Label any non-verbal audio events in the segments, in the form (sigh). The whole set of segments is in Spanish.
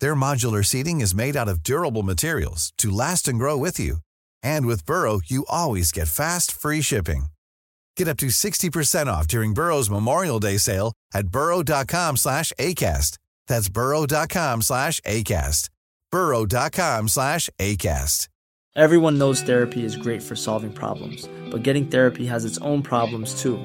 Their modular seating is made out of durable materials to last and grow with you. And with Burrow, you always get fast, free shipping. Get up to 60% off during Burrow's Memorial Day sale at burrow.com slash ACAST. That's burrow.com slash ACAST. burrow.com slash ACAST. Everyone knows therapy is great for solving problems, but getting therapy has its own problems too,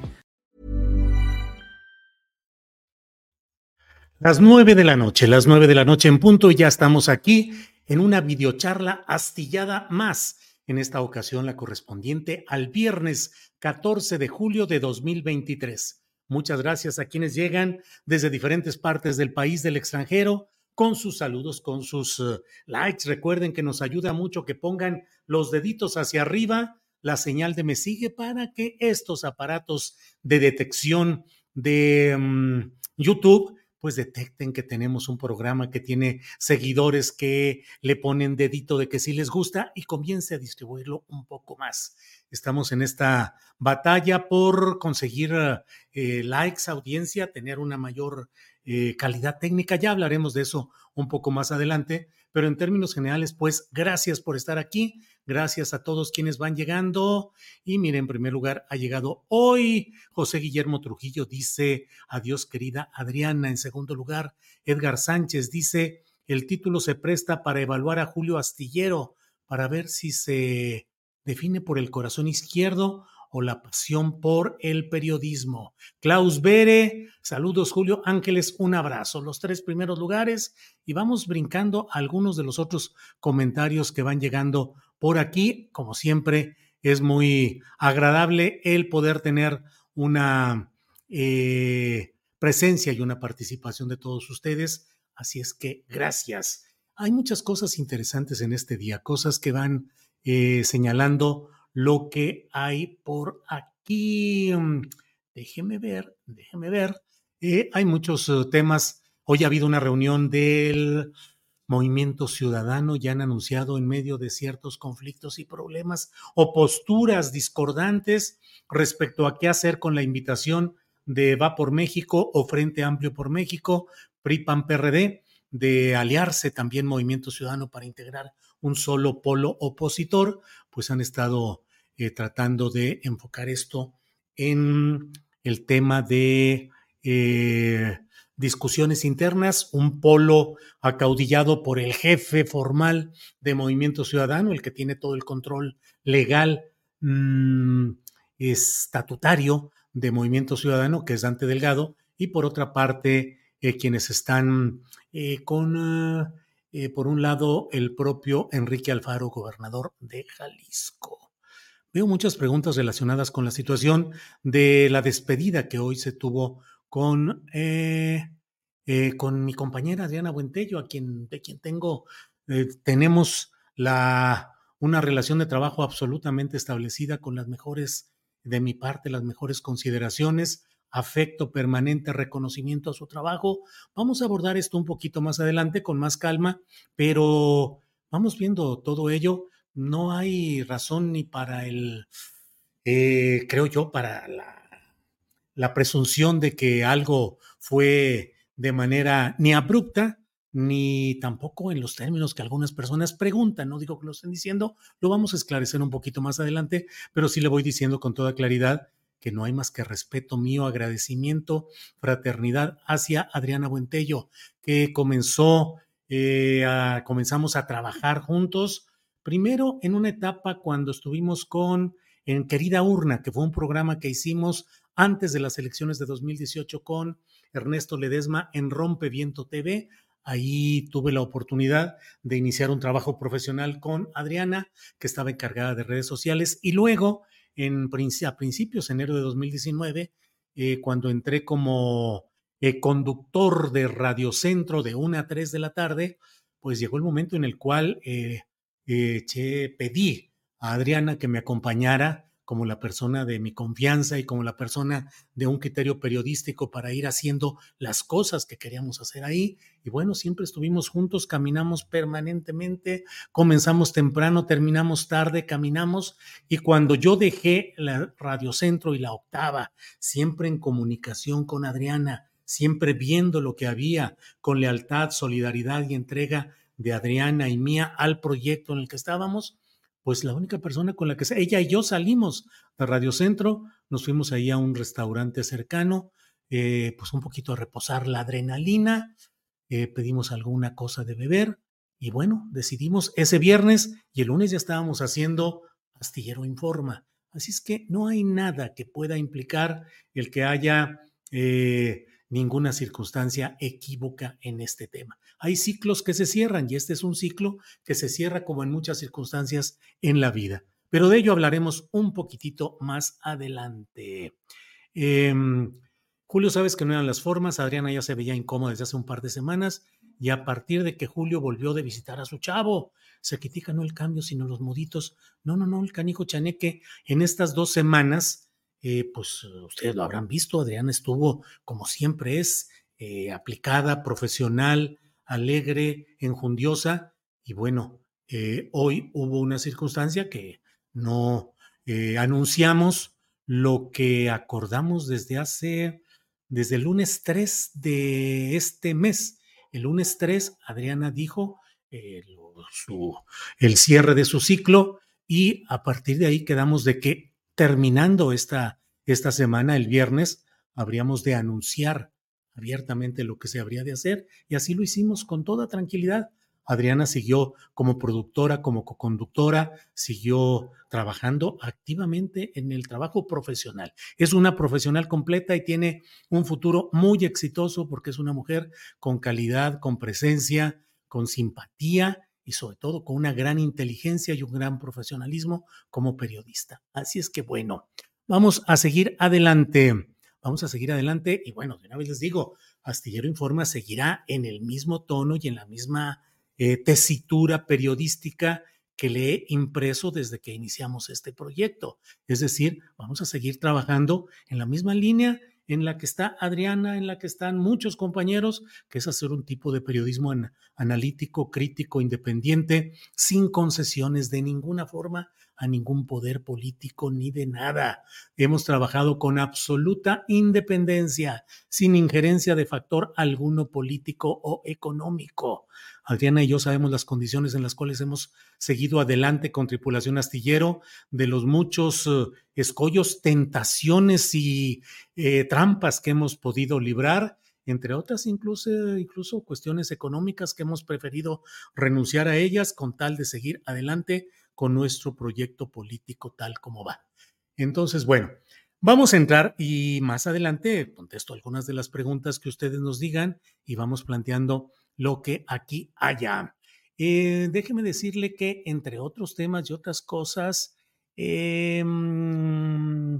Las nueve de la noche, las nueve de la noche en punto, y ya estamos aquí en una videocharla astillada más, en esta ocasión la correspondiente al viernes 14 de julio de 2023. Muchas gracias a quienes llegan desde diferentes partes del país, del extranjero, con sus saludos, con sus uh, likes. Recuerden que nos ayuda mucho que pongan los deditos hacia arriba, la señal de me sigue para que estos aparatos de detección de um, YouTube pues detecten que tenemos un programa que tiene seguidores que le ponen dedito de que sí les gusta y comience a distribuirlo un poco más. Estamos en esta batalla por conseguir eh, likes, audiencia, tener una mayor eh, calidad técnica. Ya hablaremos de eso un poco más adelante, pero en términos generales, pues gracias por estar aquí. Gracias a todos quienes van llegando. Y mire, en primer lugar, ha llegado hoy José Guillermo Trujillo, dice, adiós querida Adriana. En segundo lugar, Edgar Sánchez dice, el título se presta para evaluar a Julio Astillero, para ver si se define por el corazón izquierdo o la pasión por el periodismo. Klaus Bere, saludos Julio Ángeles, un abrazo. Los tres primeros lugares y vamos brincando algunos de los otros comentarios que van llegando por aquí. Como siempre, es muy agradable el poder tener una eh, presencia y una participación de todos ustedes. Así es que gracias. Hay muchas cosas interesantes en este día, cosas que van eh, señalando lo que hay por aquí. Déjeme ver, déjeme ver. Eh, hay muchos temas. Hoy ha habido una reunión del movimiento ciudadano, ya han anunciado en medio de ciertos conflictos y problemas o posturas discordantes respecto a qué hacer con la invitación de Va por México o Frente Amplio por México, PRI-PAN-PRD, de aliarse también Movimiento Ciudadano para integrar un solo polo opositor, pues han estado eh, tratando de enfocar esto en el tema de eh, discusiones internas, un polo acaudillado por el jefe formal de Movimiento Ciudadano, el que tiene todo el control legal mm, estatutario de Movimiento Ciudadano, que es Dante Delgado, y por otra parte, eh, quienes están con eh, por un lado, el propio Enrique Alfaro, gobernador de Jalisco. Veo muchas preguntas relacionadas con la situación de la despedida que hoy se tuvo con, eh, eh, con mi compañera Adriana Buentello, a quien, de quien tengo, tenemos la, una relación de trabajo absolutamente establecida con las mejores, de mi parte, las mejores consideraciones afecto permanente, reconocimiento a su trabajo. Vamos a abordar esto un poquito más adelante con más calma, pero vamos viendo todo ello. No hay razón ni para el, eh, creo yo, para la, la presunción de que algo fue de manera ni abrupta, ni tampoco en los términos que algunas personas preguntan. No digo que lo estén diciendo, lo vamos a esclarecer un poquito más adelante, pero sí le voy diciendo con toda claridad que no hay más que respeto mío, agradecimiento, fraternidad hacia Adriana Buentello, que comenzó, eh, comenzamos a trabajar juntos, primero en una etapa cuando estuvimos con en Querida Urna, que fue un programa que hicimos antes de las elecciones de 2018 con Ernesto Ledesma en Rompeviento TV. Ahí tuve la oportunidad de iniciar un trabajo profesional con Adriana, que estaba encargada de redes sociales, y luego, en, a principios de enero de 2019, eh, cuando entré como eh, conductor de Radiocentro de 1 a 3 de la tarde, pues llegó el momento en el cual eh, pedí a Adriana que me acompañara como la persona de mi confianza y como la persona de un criterio periodístico para ir haciendo las cosas que queríamos hacer ahí. Y bueno, siempre estuvimos juntos, caminamos permanentemente, comenzamos temprano, terminamos tarde, caminamos. Y cuando yo dejé la Radiocentro y la octava, siempre en comunicación con Adriana, siempre viendo lo que había con lealtad, solidaridad y entrega de Adriana y mía al proyecto en el que estábamos, pues la única persona con la que ella y yo salimos de Radio Centro, nos fuimos ahí a un restaurante cercano, eh, pues un poquito a reposar la adrenalina, eh, pedimos alguna cosa de beber y bueno, decidimos ese viernes y el lunes ya estábamos haciendo Astillero Informa. Así es que no hay nada que pueda implicar el que haya eh, ninguna circunstancia equívoca en este tema. Hay ciclos que se cierran y este es un ciclo que se cierra como en muchas circunstancias en la vida. Pero de ello hablaremos un poquitito más adelante. Em, Julio, sabes que no eran las formas, Adriana ya se veía incómoda desde hace un par de semanas y a partir de que Julio volvió de visitar a su chavo, se critica no el cambio, sino los moditos. No, no, no, el canijo chaneque en estas dos semanas eh, pues ustedes lo habrán visto, Adriana estuvo, como siempre es, eh, aplicada, profesional, alegre, enjundiosa, y bueno, eh, hoy hubo una circunstancia que no anunciamos lo que acordamos desde hace, desde el lunes 3 de este mes. El lunes 3, Adriana dijo el cierre de su ciclo y a partir de ahí quedamos de que terminando esta, esta semana, el viernes, habríamos de anunciar abiertamente lo que se habría de hacer y así lo hicimos con toda tranquilidad. Adriana siguió como productora, como coconductora, siguió trabajando activamente en el trabajo profesional. Es una profesional completa y tiene un futuro muy exitoso porque es una mujer con calidad, con presencia, con simpatía y sobre todo con una gran inteligencia y un gran profesionalismo como periodista. Así es que bueno, vamos a seguir adelante. Vamos a seguir adelante y bueno, de una vez les digo, Astillero Informa seguirá en el mismo tono y en la misma eh, tesitura periodística que le he impreso desde que iniciamos este proyecto. Es decir, vamos a seguir trabajando en la misma línea en la que está Adriana, en la que están muchos compañeros, que es hacer un tipo de periodismo analítico, crítico, independiente, sin concesiones de ninguna forma a ningún poder político ni de nada. Hemos trabajado con absoluta independencia, sin injerencia de factor alguno político o económico. Adriana y yo sabemos las condiciones en las cuales hemos seguido adelante con tripulación astillero, de los muchos eh, escollos, tentaciones y eh, trampas que hemos podido librar, entre otras incluso, incluso cuestiones económicas que hemos preferido renunciar a ellas con tal de seguir adelante con nuestro proyecto político tal como va. Entonces, bueno, Vamos a entrar y más adelante contesto algunas de las preguntas que ustedes nos digan y vamos planteando lo que aquí haya. Eh, déjeme decirle que entre otros temas y otras cosas, em,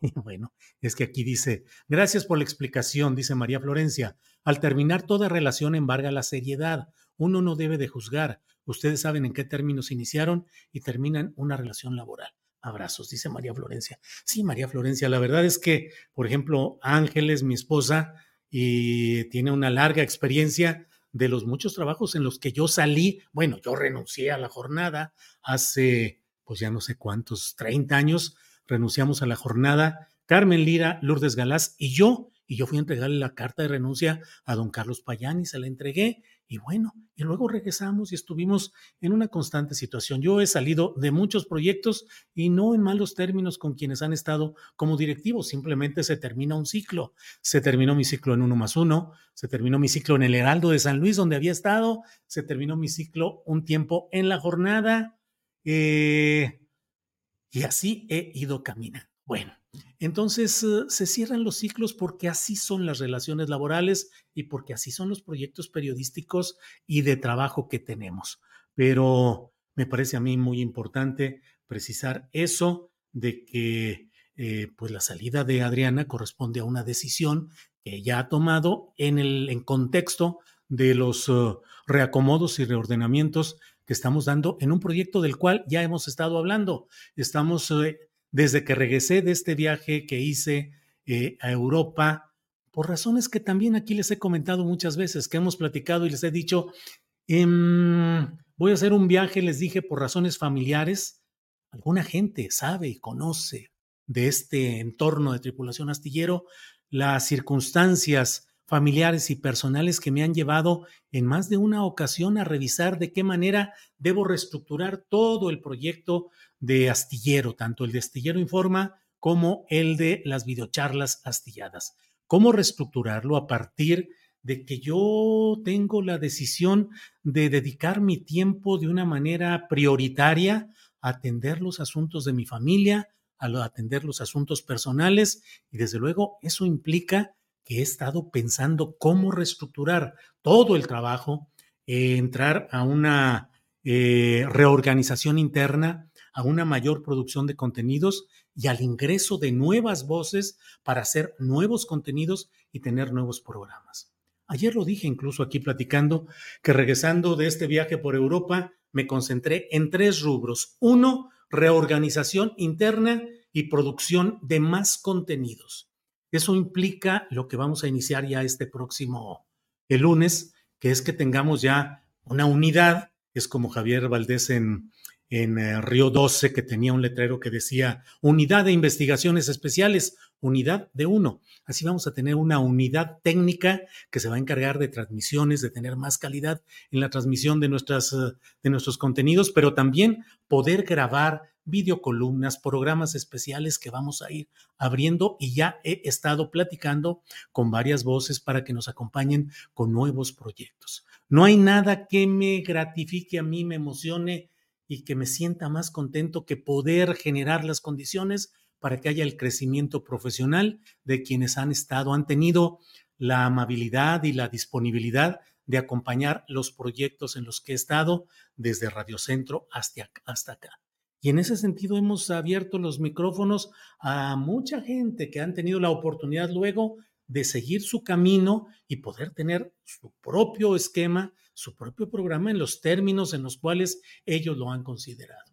(laughs) bueno, es que aquí dice, gracias por la explicación, dice María Florencia. Al terminar toda relación embarga la seriedad. Uno no debe de juzgar. Ustedes saben en qué términos iniciaron y terminan una relación laboral. Abrazos, dice María Florencia. Sí, María Florencia, la verdad es que, por ejemplo, Ángeles, mi esposa, y tiene una larga experiencia de los muchos trabajos en los que yo salí, bueno, yo renuncié a la jornada hace, pues ya no sé cuántos, 30 años, renunciamos a la jornada, Carmen Lira, Lourdes Galás y yo, y yo fui a entregarle la carta de renuncia a don Carlos Payán y se la entregué, y bueno, y luego regresamos y estuvimos en una constante situación. Yo he salido de muchos proyectos y no en malos términos con quienes han estado como directivos, simplemente se termina un ciclo. Se terminó mi ciclo en uno más uno, se terminó mi ciclo en el Heraldo de San Luis, donde había estado, se terminó mi ciclo un tiempo en la jornada. Eh, Y así he ido caminando. Bueno, entonces eh, se cierran los ciclos porque así son las relaciones laborales y porque así son los proyectos periodísticos y de trabajo que tenemos. Pero me parece a mí muy importante precisar eso de que eh, pues la salida de Adriana corresponde a una decisión que ella ha tomado en el en contexto de los uh, reacomodos y reordenamientos estamos dando en un proyecto del cual ya hemos estado hablando. Estamos, uh, desde que regresé de este viaje que hice eh, a Europa, por razones que también aquí les he comentado muchas veces, que hemos platicado y les he dicho, em, voy a hacer un viaje, les dije, por razones familiares. Alguna gente sabe y conoce de este entorno de tripulación astillero las circunstancias familiares y personales que me han llevado en más de una ocasión a revisar de qué manera debo reestructurar todo el proyecto de Astillero, tanto el de Astillero Informa como el de las videocharlas astilladas. ¿Cómo reestructurarlo a partir de que yo tengo la decisión de dedicar mi tiempo de una manera prioritaria a atender los asuntos de mi familia, a atender los asuntos personales y desde luego eso implica que he estado pensando cómo reestructurar todo el trabajo, eh, entrar a una eh, reorganización interna, a una mayor producción de contenidos y al ingreso de nuevas voces para hacer nuevos contenidos y tener nuevos programas. Ayer lo dije incluso aquí platicando que regresando de este viaje por Europa me concentré en tres rubros. Uno, reorganización interna y producción de más contenidos. Eso implica lo que vamos a iniciar ya este próximo, el lunes, que es que tengamos ya una unidad. Es como Javier Valdés en, en eh, Río 12, que tenía un letrero que decía Unidad de Investigaciones Especiales, unidad de uno. Así vamos a tener una unidad técnica que se va a encargar de transmisiones, de tener más calidad en la transmisión de, nuestras, eh, de nuestros contenidos, pero también poder grabar videocolumnas, programas especiales que vamos a ir abriendo y ya he estado platicando con varias voces para que nos acompañen con nuevos proyectos. No hay nada que me gratifique a mí, me emocione y que me sienta más contento que poder generar las condiciones para que haya el crecimiento profesional de quienes han estado, han tenido la amabilidad y la disponibilidad de acompañar los proyectos en los que he estado desde Radio Centro hasta, hasta acá. Y en ese sentido hemos abierto los micrófonos a mucha gente que han tenido la oportunidad luego de seguir su camino y poder tener su propio esquema, su propio programa en los términos en los cuales ellos lo han considerado.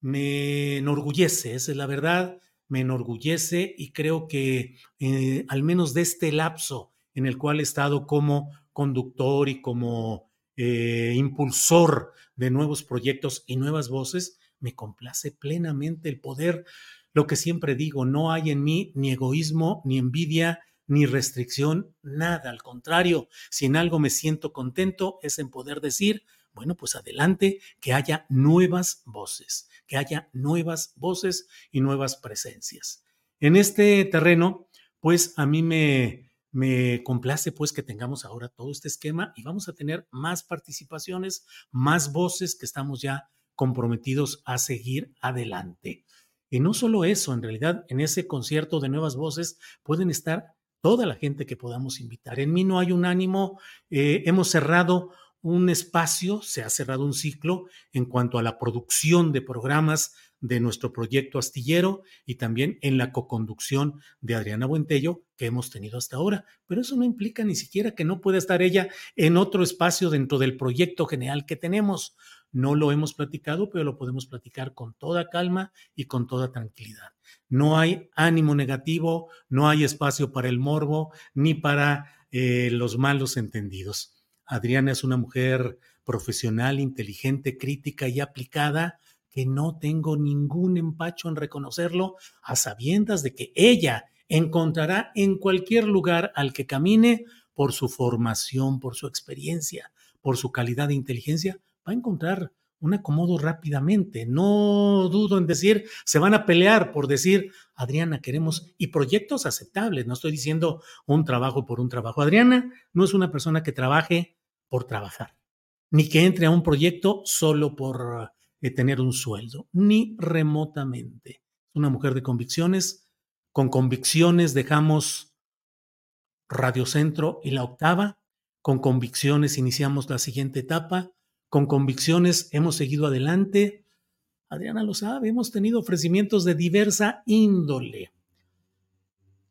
Me enorgullece, esa es la verdad, me enorgullece y creo que eh, al menos de este lapso en el cual he estado como conductor y como eh, impulsor de nuevos proyectos y nuevas voces, me complace plenamente el poder. Lo que siempre digo, no hay en mí ni egoísmo, ni envidia, ni restricción, nada. Al contrario, si en algo me siento contento es en poder decir, bueno, pues adelante, que haya nuevas voces, que haya nuevas voces y nuevas presencias. En este terreno, pues a mí me, me complace pues que tengamos ahora todo este esquema y vamos a tener más participaciones, más voces que estamos ya comprometidos a seguir adelante. Y no solo eso, en realidad en ese concierto de nuevas voces pueden estar toda la gente que podamos invitar. En mí no hay un ánimo, eh, hemos cerrado un espacio, se ha cerrado un ciclo en cuanto a la producción de programas de nuestro proyecto astillero y también en la coconducción de Adriana Buentello que hemos tenido hasta ahora. Pero eso no implica ni siquiera que no pueda estar ella en otro espacio dentro del proyecto general que tenemos. No lo hemos platicado, pero lo podemos platicar con toda calma y con toda tranquilidad. No hay ánimo negativo, no hay espacio para el morbo ni para eh, los malos entendidos. Adriana es una mujer profesional, inteligente, crítica y aplicada, que no tengo ningún empacho en reconocerlo, a sabiendas de que ella encontrará en cualquier lugar al que camine por su formación, por su experiencia, por su calidad de inteligencia, va a encontrar un acomodo rápidamente. No dudo en decir, se van a pelear por decir, Adriana, queremos, y proyectos aceptables. No estoy diciendo un trabajo por un trabajo. Adriana no es una persona que trabaje por trabajar, ni que entre a un proyecto solo por eh, tener un sueldo, ni remotamente. Es una mujer de convicciones. Con convicciones dejamos Radio Centro y la octava. Con convicciones iniciamos la siguiente etapa. Con convicciones hemos seguido adelante. Adriana lo sabe, hemos tenido ofrecimientos de diversa índole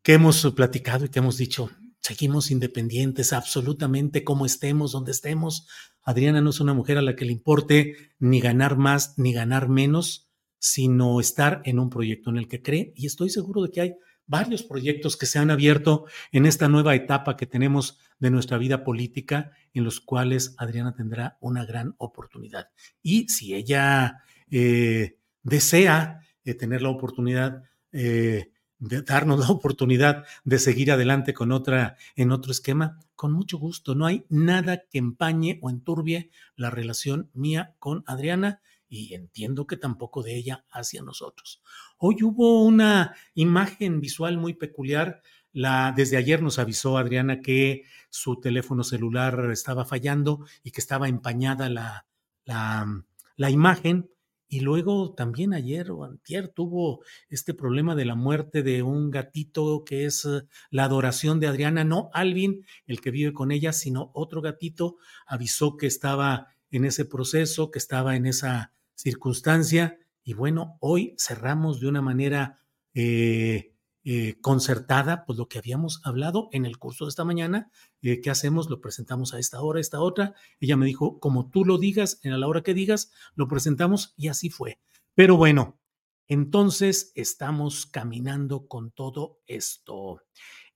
que hemos platicado y que hemos dicho, seguimos independientes absolutamente como estemos, donde estemos. Adriana no es una mujer a la que le importe ni ganar más ni ganar menos, sino estar en un proyecto en el que cree. Y estoy seguro de que hay varios proyectos que se han abierto en esta nueva etapa que tenemos de nuestra vida política, en los cuales Adriana tendrá una gran oportunidad. Y si ella eh, desea eh, tener la oportunidad eh, de darnos la oportunidad de seguir adelante con otra, en otro esquema, con mucho gusto. No hay nada que empañe o enturbie la relación mía con Adriana y entiendo que tampoco de ella hacia nosotros. Hoy hubo una imagen visual muy peculiar. La, desde ayer nos avisó Adriana que su teléfono celular estaba fallando y que estaba empañada la, la, imagen y luego también ayer o antier tuvo este problema de la muerte de un gatito que es eh, la adoración de Adriana, no Alvin, el que vive con ella, sino otro gatito, avisó que estaba en ese proceso, que estaba en esa circunstancia. Y bueno, hoy cerramos de una manera eh, eh, concertada, pues lo que habíamos hablado en el curso de esta mañana, eh, ¿qué hacemos? Lo presentamos a esta hora, a esta otra. Ella me dijo, como tú lo digas, en la hora que digas, lo presentamos y así fue. Pero bueno, entonces estamos caminando con todo esto.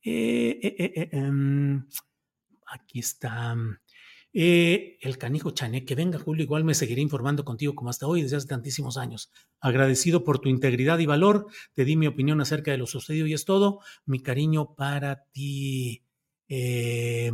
Em, aquí está. Eh, el canijo Chané, que venga Julio, igual me seguiré informando contigo como hasta hoy, desde hace tantísimos años. Agradecido por tu integridad y valor, te di mi opinión acerca de lo sucedido y es todo. Mi cariño para ti. Eh,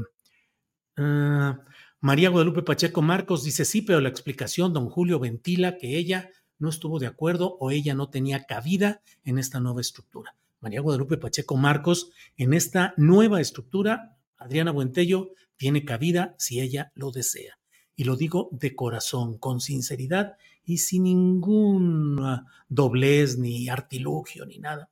ah, María Guadalupe Pacheco Marcos dice, sí, pero la explicación, don Julio ventila que ella no estuvo de acuerdo o ella no tenía cabida en esta nueva estructura. María Guadalupe Pacheco Marcos, en esta nueva estructura, Adriana Buentello tiene cabida si ella lo desea. Y lo digo de corazón, con sinceridad y sin ningún doblez ni artilugio ni nada.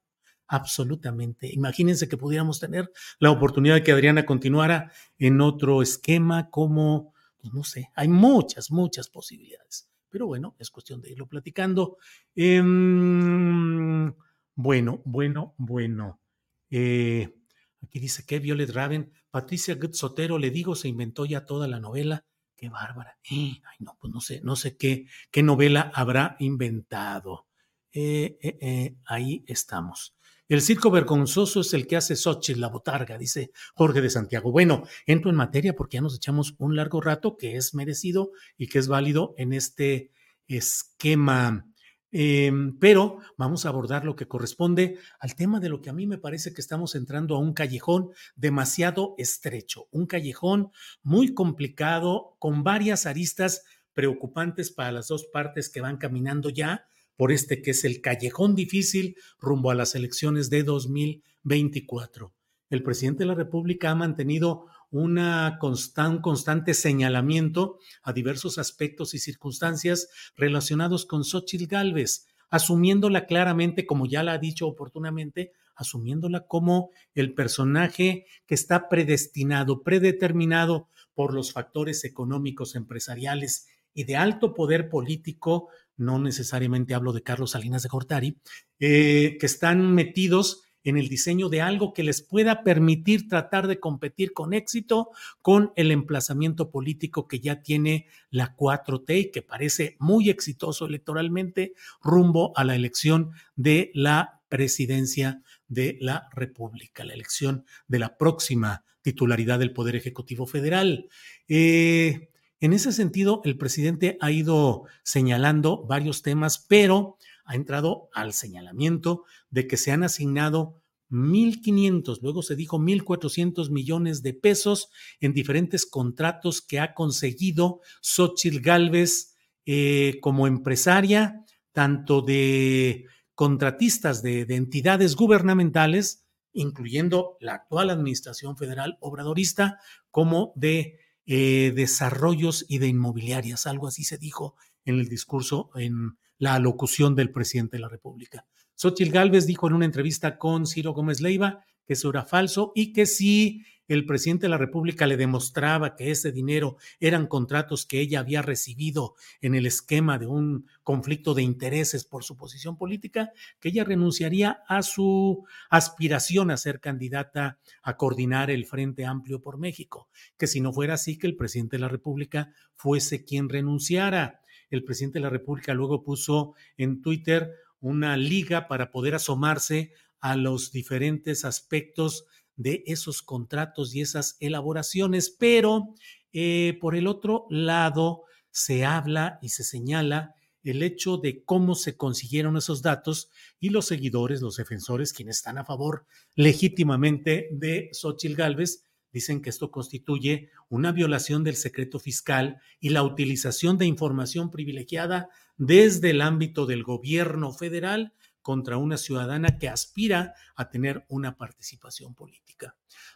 Absolutamente. Imagínense que pudiéramos tener la oportunidad de que Adriana continuara en otro esquema como, pues no sé, hay muchas, muchas posibilidades. Pero bueno, es cuestión de irlo platicando. Em, bueno, bueno, bueno. Eh, aquí dice que Violet Raven Patricia Sotero, le digo, se inventó ya toda la novela. Qué bárbara. Ay, no, pues no sé, no sé qué, qué novela habrá inventado. Eh, eh, eh, ahí estamos. El circo vergonzoso es el que hace Xochitl, la botarga, dice Jorge de Santiago. Bueno, entro en materia porque ya nos echamos un largo rato que es merecido y que es válido en este esquema Em, pero vamos a abordar lo que corresponde al tema de lo que a mí me parece que estamos entrando a un callejón demasiado estrecho, un callejón muy complicado, con varias aristas preocupantes para las dos partes que van caminando ya por este que es el callejón difícil rumbo a las elecciones de 2024. El presidente de la República ha mantenido una un constante señalamiento a diversos aspectos y circunstancias relacionados con Xochitl Galvez, asumiéndola claramente, como ya la ha dicho oportunamente, asumiéndola como el personaje que está predestinado, predeterminado por los factores económicos, empresariales y de alto poder político, no necesariamente hablo de Carlos Salinas de Gortari, eh, que están metidos en el diseño de algo que les pueda permitir tratar de competir con éxito con el emplazamiento político que ya tiene la 4T y que parece muy exitoso electoralmente rumbo a la elección de la presidencia de la República, la elección de la próxima titularidad del Poder Ejecutivo Federal. Eh, en ese sentido, el presidente ha ido señalando varios temas, pero ha entrado al señalamiento de que se han asignado 1.500, luego se dijo 1.400 millones de pesos en diferentes contratos que ha conseguido Xochitl Galvez eh, como empresaria, tanto de contratistas de, entidades gubernamentales, incluyendo la actual administración federal obradorista, como de eh, desarrollos y de inmobiliarias, algo así se dijo en el discurso, en la alocución del presidente de la República. Xochitl Gálvez dijo en una entrevista con Ciro Gómez Leiva que eso era falso y que si el presidente de la República le demostraba que ese dinero eran contratos que ella había recibido en el esquema de un conflicto de intereses por su posición política, que ella renunciaría a su aspiración a ser candidata a coordinar el Frente Amplio por México, que si no fuera así, que el presidente de la República fuese quien renunciara. El presidente de la República luego puso en Twitter una liga para poder asomarse a los diferentes aspectos de esos contratos y esas elaboraciones, pero eh, por el otro lado se habla y se señala el hecho de cómo se consiguieron esos datos y los seguidores, los defensores, quienes están a favor legítimamente de Xochitl Gálvez, dicen que esto constituye una violación del secreto fiscal y la utilización de información privilegiada desde el ámbito del gobierno federal contra una ciudadana que aspira a tener una participación política.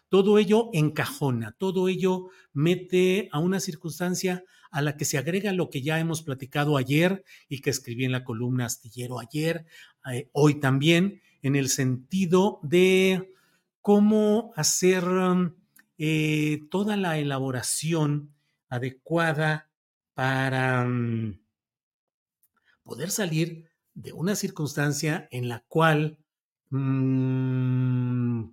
Todo ello encajona, todo ello mete a una circunstancia a la que se agrega lo que ya hemos platicado ayer y que escribí en la columna astillero ayer, eh, hoy también, en el sentido de cómo hacer eh, toda la elaboración adecuada para mm, poder salir de una circunstancia en la cual mmm,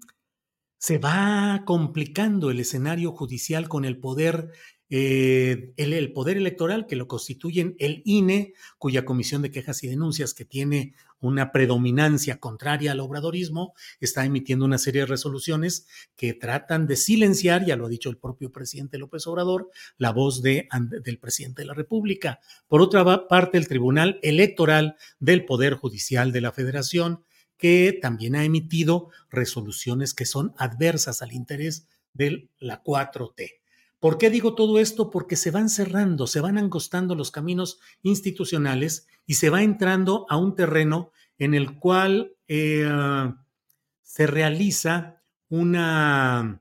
se va complicando el escenario judicial con el poder eh, el, poder electoral que lo constituyen el INE, cuya comisión de quejas y denuncias, que tiene una predominancia contraria al obradorismo, está emitiendo una serie de resoluciones que tratan de silenciar, ya lo ha dicho el propio presidente López Obrador, la voz de, del presidente de la República. Por otra parte, el Tribunal Electoral del Poder Judicial de la Federación, que también ha emitido resoluciones que son adversas al interés de la 4T. ¿Por qué digo todo esto? Porque se van cerrando, se van angostando los caminos institucionales y se va entrando a un terreno en el cual eh, se realiza una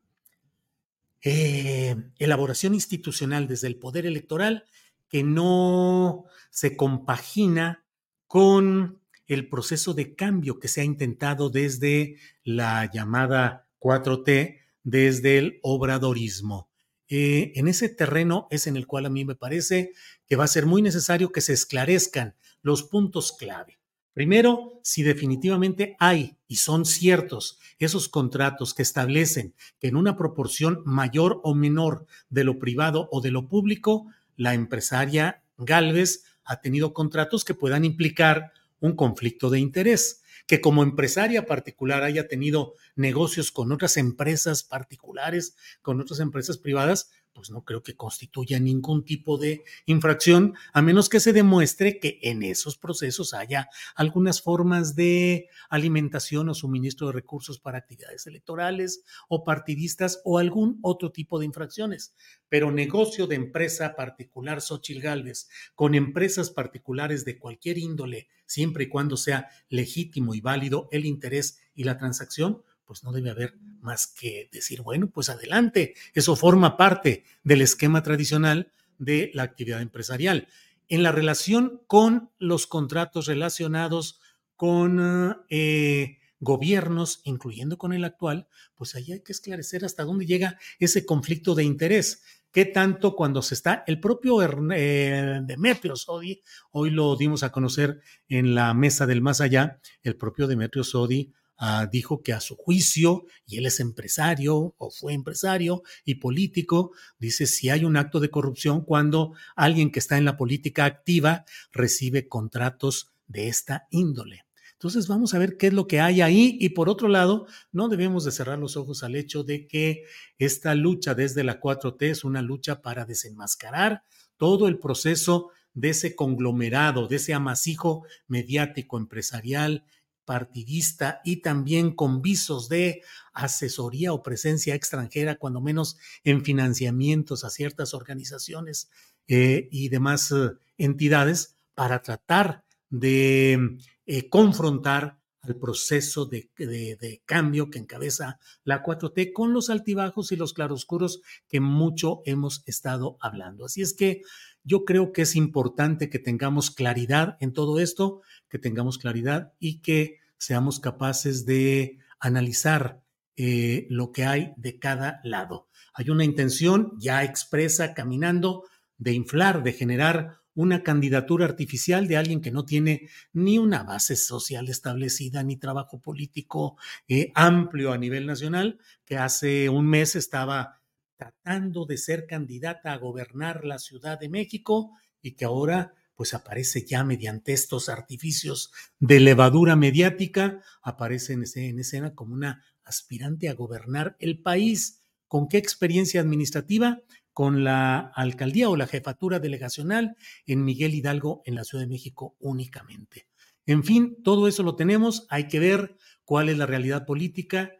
eh, elaboración institucional desde el poder electoral que no se compagina con el proceso de cambio que se ha intentado desde la llamada 4T, desde el obradorismo. Eh, en ese terreno es en el cual a mí me parece que va a ser muy necesario que se esclarezcan los puntos clave. Primero, si definitivamente hay y son ciertos esos contratos que establecen que en una proporción mayor o menor de lo privado o de lo público, la empresaria Galvez ha tenido contratos que puedan implicar un conflicto de interés que como empresaria particular haya tenido negocios con otras empresas particulares, con otras empresas privadas, pues no creo que constituya ningún tipo de infracción, a menos que se demuestre que en esos procesos haya algunas formas de alimentación o suministro de recursos para actividades electorales o partidistas o algún otro tipo de infracciones. Pero negocio de empresa particular Xochil Gálvez con empresas particulares de cualquier índole, siempre y cuando sea legítimo y válido el interés y la transacción, pues no debe haber más que decir, bueno, pues adelante, eso forma parte del esquema tradicional de la actividad empresarial. En la relación con los contratos relacionados con eh, gobiernos, incluyendo con el actual, pues ahí hay que esclarecer hasta dónde llega ese conflicto de interés. ¿Qué tanto cuando se está el propio eh, Demetrio Sodi, hoy lo dimos a conocer en la mesa del más allá, el propio Demetrio Sodi Ah, dijo que a su juicio, y él es empresario o fue empresario y político, dice si hay un acto de corrupción cuando alguien que está en la política activa recibe contratos de esta índole. Entonces vamos a ver qué es lo que hay ahí y por otro lado, no debemos de cerrar los ojos al hecho de que esta lucha desde la 4T es una lucha para desenmascarar todo el proceso de ese conglomerado, de ese amasijo mediático empresarial partidista y también con visos de asesoría o presencia extranjera, cuando menos en financiamientos a ciertas organizaciones eh, y demás eh, entidades, para tratar de eh, confrontar al proceso de, cambio que encabeza la 4T con los altibajos y los claroscuros que mucho hemos estado hablando. Así es que yo creo que es importante que tengamos claridad en todo esto, que tengamos claridad y que seamos capaces de analizar eh, lo que hay de cada lado. Hay una intención ya expresa caminando de inflar, de generar una candidatura artificial de alguien que no tiene ni una base social establecida ni trabajo político eh, amplio a nivel nacional, que hace un mes estaba tratando de ser candidata a gobernar la Ciudad de México y que ahora pues aparece ya mediante estos artificios de levadura mediática, aparece en, en escena como una aspirante a gobernar el país. ¿Con qué experiencia administrativa? Con la alcaldía o la jefatura delegacional en Miguel Hidalgo, en la Ciudad de México únicamente. En fin, todo eso lo tenemos. Hay que ver cuál es la realidad política,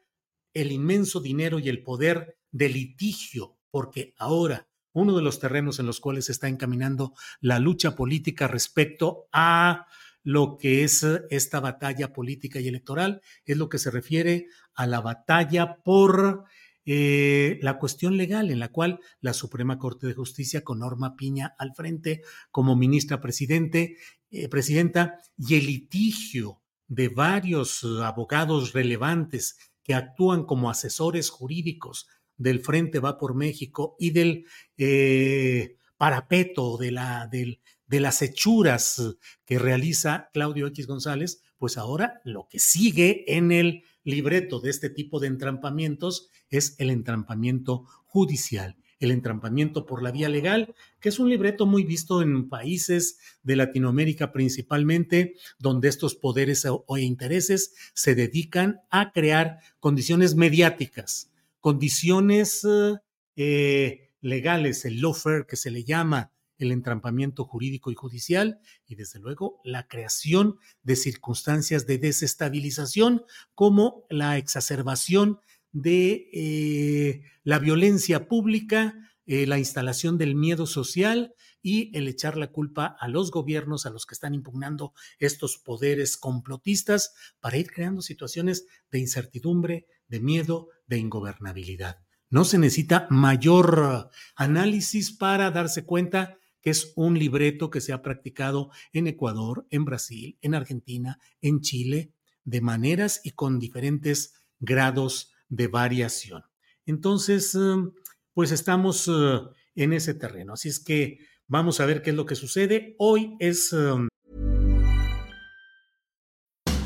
el inmenso dinero y el poder de litigio, porque ahora uno de los terrenos en los cuales se está encaminando la lucha política respecto a lo que es esta batalla política y electoral, es lo que se refiere a la batalla por eh, la cuestión legal en la cual la Suprema Corte de Justicia, con Norma Piña al frente como ministra presidente, eh, presidenta, y el litigio de varios abogados relevantes que actúan como asesores jurídicos del Frente Va por México y del eh, parapeto de, de las hechuras que realiza Claudio X González, pues ahora lo que sigue en el libreto de este tipo de entrampamientos es el entrampamiento judicial, el entrampamiento por la vía legal, que es un libreto muy visto en países de Latinoamérica principalmente, donde estos poderes o, intereses se dedican a crear condiciones mediáticas condiciones eh, legales, el lawfare que se le llama el entrampamiento jurídico y judicial y desde luego la creación de circunstancias de desestabilización como la exacerbación de eh, la violencia pública, eh, la instalación del miedo social y el echar la culpa a los gobiernos, a los que están impugnando estos poderes complotistas para ir creando situaciones de incertidumbre, de miedo, de ingobernabilidad. No se necesita mayor análisis para darse cuenta que es un libreto que se ha practicado en Ecuador, en Brasil, en Argentina, en Chile, de maneras y con diferentes grados de variación. Entonces, pues estamos en ese terreno. Así es que vamos a ver qué es lo que sucede. Hoy es...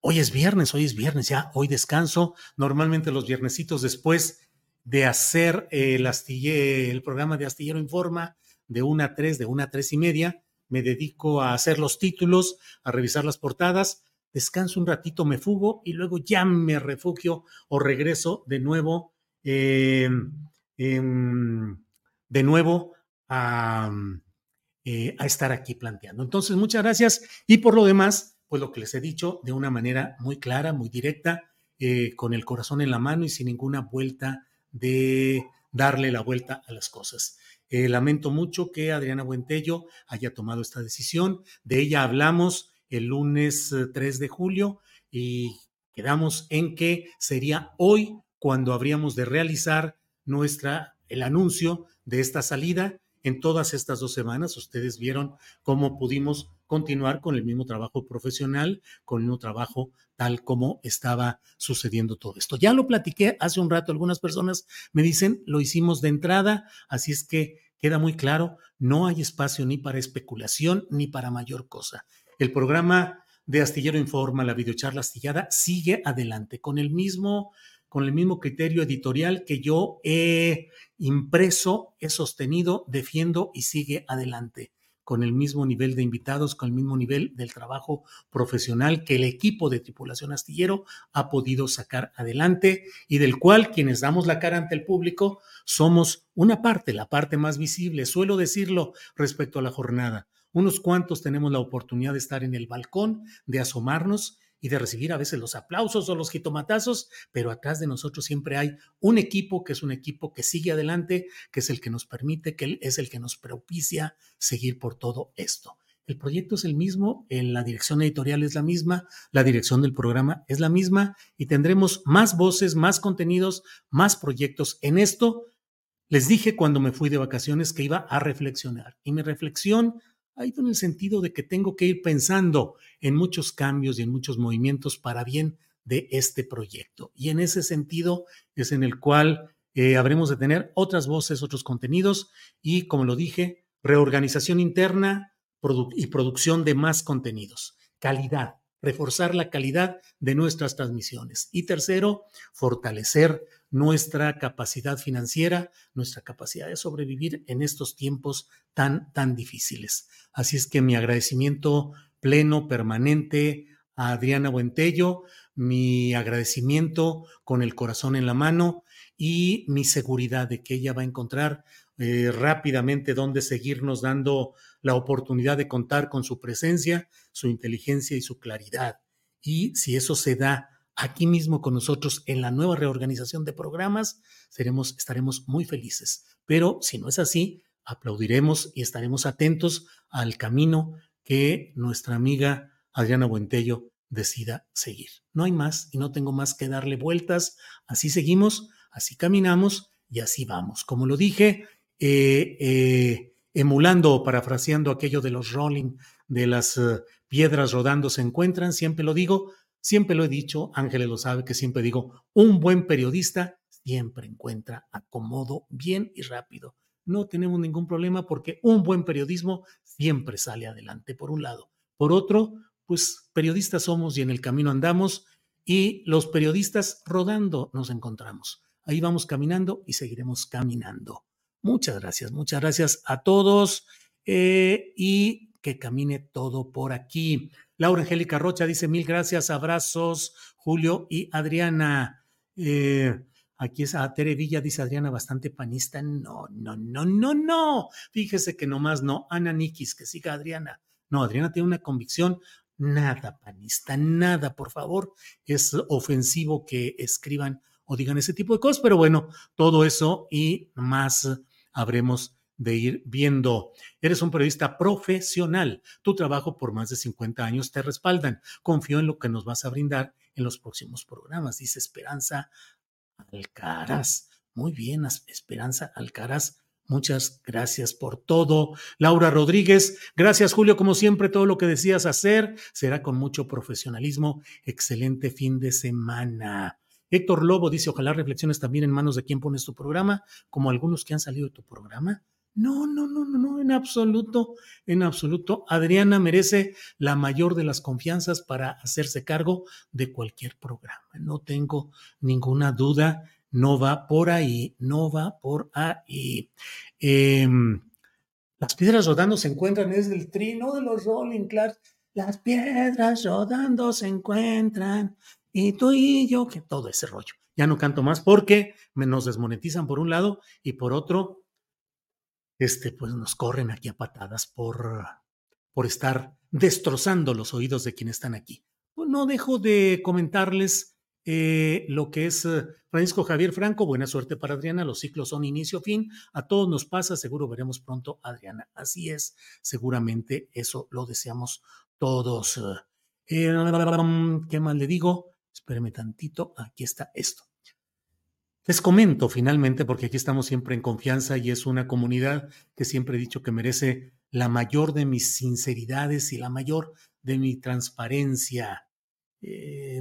Hoy es viernes, hoy es viernes, ya, hoy descanso. Normalmente los viernesitos después de hacer el, el programa de Astillero Informa de una a tres, de una a tres y media, me dedico a hacer los títulos, a revisar las portadas, descanso un ratito, me fugo y luego ya me refugio o regreso de nuevo, eh, de nuevo eh, a estar aquí planteando. Entonces, muchas gracias y por lo demás, pues lo que les he dicho de una manera muy clara, muy directa, eh, con el corazón en la mano y sin ninguna vuelta de darle la vuelta a las cosas. Eh, lamento mucho que Adriana Buentello haya tomado esta decisión. De ella hablamos el lunes 3 eh, de julio y quedamos en que sería hoy cuando habríamos de realizar nuestra el anuncio de esta salida. En todas estas dos semanas ustedes vieron cómo pudimos continuar con el mismo trabajo profesional, con el mismo trabajo tal como estaba sucediendo todo esto. Ya lo platiqué hace un rato, algunas personas me dicen, lo hicimos de entrada, así es que queda muy claro, no hay espacio ni para especulación ni para mayor cosa. El programa de Astillero Informa, la videocharla astillada, sigue adelante con el mismo con el mismo criterio editorial que yo he impreso, he sostenido, defiendo y sigue adelante con el mismo nivel de invitados, con el mismo nivel del trabajo profesional que el equipo de tripulación astillero ha podido sacar adelante y del cual quienes damos la cara ante el público somos una parte, la parte más visible. Suelo decirlo respecto a la jornada. Unos cuantos tenemos la oportunidad de estar en el balcón, de asomarnos y de recibir a veces los aplausos o los jitomatazos, pero atrás de nosotros siempre hay un equipo que es un equipo que sigue adelante, que es el que nos permite, que es el que nos propicia seguir por todo esto. El proyecto es el mismo, la dirección editorial es la misma, la dirección del programa es la misma y tendremos más voces, más contenidos, más proyectos en esto. Les dije cuando me fui de vacaciones que iba a reflexionar y mi reflexión ha ido en el sentido de que tengo que ir pensando en muchos cambios y en muchos movimientos para bien de este proyecto. Y en ese sentido es en el cual eh, habremos de tener otras voces, otros contenidos y, como lo dije, reorganización interna y producción de más contenidos. Calidad, reforzar la calidad de nuestras transmisiones. Y tercero, fortalecer nuestra capacidad financiera, nuestra capacidad de sobrevivir en estos tiempos tan, tan difíciles. Así es que mi agradecimiento pleno, permanente a Adriana Buentello, mi agradecimiento con el corazón en la mano y mi seguridad de que ella va a encontrar eh, rápidamente dónde seguirnos dando la oportunidad de contar con su presencia, su inteligencia y su claridad. Y si eso se da aquí mismo con nosotros en la nueva reorganización de programas, estaremos muy felices. Pero si no es así, aplaudiremos y estaremos atentos al camino que nuestra amiga Adriana Buentello decida seguir. No hay más y no tengo más que darle vueltas. Así seguimos, así caminamos y así vamos. Como lo dije, eh, eh, emulando o parafraseando aquello de los rolling, de las eh, piedras rodando se encuentran, siempre lo digo, siempre lo he dicho, Ángeles lo sabe que siempre digo, un buen periodista siempre encuentra acomodo bien y rápido. No tenemos ningún problema porque un buen periodismo siempre sale adelante, por un lado. Por otro, pues periodistas somos y en el camino andamos y los periodistas rodando nos encontramos. Ahí vamos caminando y seguiremos caminando. Muchas gracias, muchas gracias a todos eh, y que camine todo por aquí. Laura Angélica Rocha dice mil gracias, abrazos, Julio y Adriana. Eh, aquí es a Tere Villa, dice Adriana, bastante panista. No, no, no, no, no. Fíjese que nomás no. Ana Nikis, que siga Adriana. No, Adriana tiene una convicción nada panista, nada, por favor. Es ofensivo que escriban o digan ese tipo de cosas, pero bueno, todo eso y más habremos de ir viendo. Eres un periodista profesional. Tu trabajo por más de 50 años te respaldan. Confío en lo que nos vas a brindar en los próximos programas, dice Esperanza Alcaraz. Muy bien, Esperanza Alcaraz. Muchas gracias por todo. Laura Rodríguez, gracias Julio, como siempre, todo lo que decías hacer será con mucho profesionalismo. Excelente fin de semana. Héctor Lobo dice, ojalá reflexiones también en manos de quien pones tu programa, como algunos que han salido de tu programa. No, no, no, no, no, en absoluto, en absoluto. Adriana merece la mayor de las confianzas para hacerse cargo de cualquier programa. No tengo ninguna duda, no va por ahí, no va por ahí. Em, las piedras rodando se encuentran, es el trino de los Rolling Clark. Las piedras rodando se encuentran y tú y yo, que todo ese rollo. Ya no canto más porque nos desmonetizan por un lado y por otro, este, pues nos corren aquí a patadas por, por estar destrozando los oídos de quienes están aquí. Pues no dejo de comentarles eh, lo que es eh, Francisco Javier Franco. Buena suerte para Adriana. Los ciclos son inicio-fin. A todos nos pasa. Seguro veremos pronto a Adriana. Así es. Seguramente eso lo deseamos todos. Eh, ¿Qué más le digo? Espéreme tantito, aquí está esto. Les comento finalmente, porque aquí estamos siempre en confianza y es una comunidad que siempre he dicho que merece la mayor de mis sinceridades y la mayor de mi transparencia. Eh,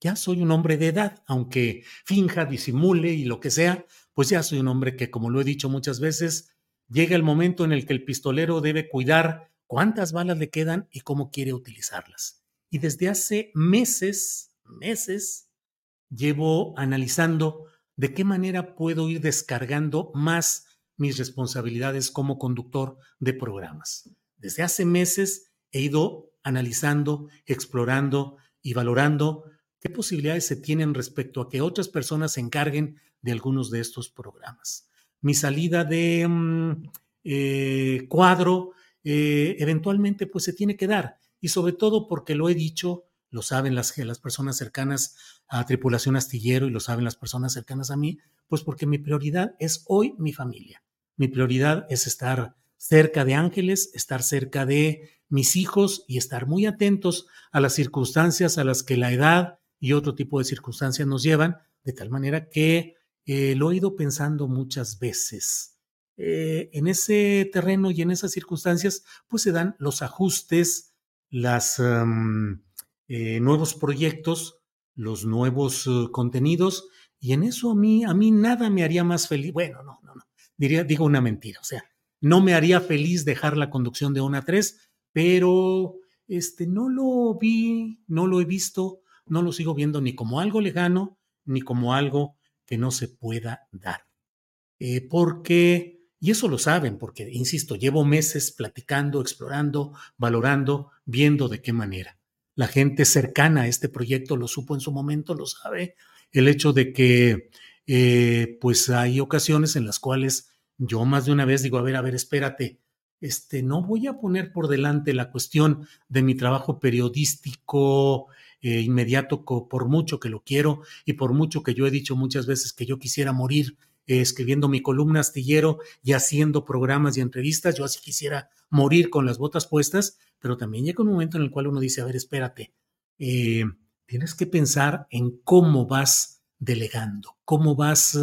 ya soy un hombre de edad, aunque finja, disimule y lo que sea, pues ya soy un hombre que, como lo he dicho muchas veces, llega el momento en el que el pistolero debe cuidar cuántas balas le quedan y cómo quiere utilizarlas. Y desde hace meses, meses, llevo analizando de qué manera puedo ir descargando más mis responsabilidades como conductor de programas. Desde hace meses he ido analizando, explorando y valorando qué posibilidades se tienen respecto a que otras personas se encarguen de algunos de estos programas. Mi salida de mm, eh, cuadro eh, eventualmente pues se tiene que dar y sobre todo porque lo he dicho, lo saben las, las personas cercanas a Tripulación Astillero y lo saben las personas cercanas a mí, pues porque mi prioridad es hoy mi familia. Mi prioridad es estar cerca de Ángeles, estar cerca de mis hijos y estar muy atentos a las circunstancias a las que la edad y otro tipo de circunstancias nos llevan, de tal manera que eh, lo he ido pensando muchas veces. Eh, en ese terreno y en esas circunstancias, pues se dan los ajustes, los eh, nuevos proyectos, los nuevos uh, contenidos, y en eso a mí, a mí nada me haría más feliz. Bueno, no, no, no. Diría, digo una mentira. O sea, no me haría feliz dejar la conducción de una a tres, pero este, no lo vi, no lo he visto, no lo sigo viendo ni como algo lejano, ni como algo que no se pueda dar. Eh, porque, y eso lo saben, porque, insisto, llevo meses platicando, explorando, valorando, viendo de qué manera la gente cercana a este proyecto lo supo en su momento, lo sabe. El hecho de que, eh, pues hay ocasiones en las cuales yo más de una vez digo, a ver, a ver, espérate, este, no voy a poner por delante la cuestión de mi trabajo periodístico eh, inmediato, por mucho que lo quiero y por mucho que yo he dicho muchas veces que yo quisiera morir escribiendo mi columna astillero y haciendo programas y entrevistas, yo así quisiera morir con las botas puestas, pero también llega un momento en el cual uno dice, a ver, espérate, eh, tienes que pensar en cómo vas delegando, cómo vas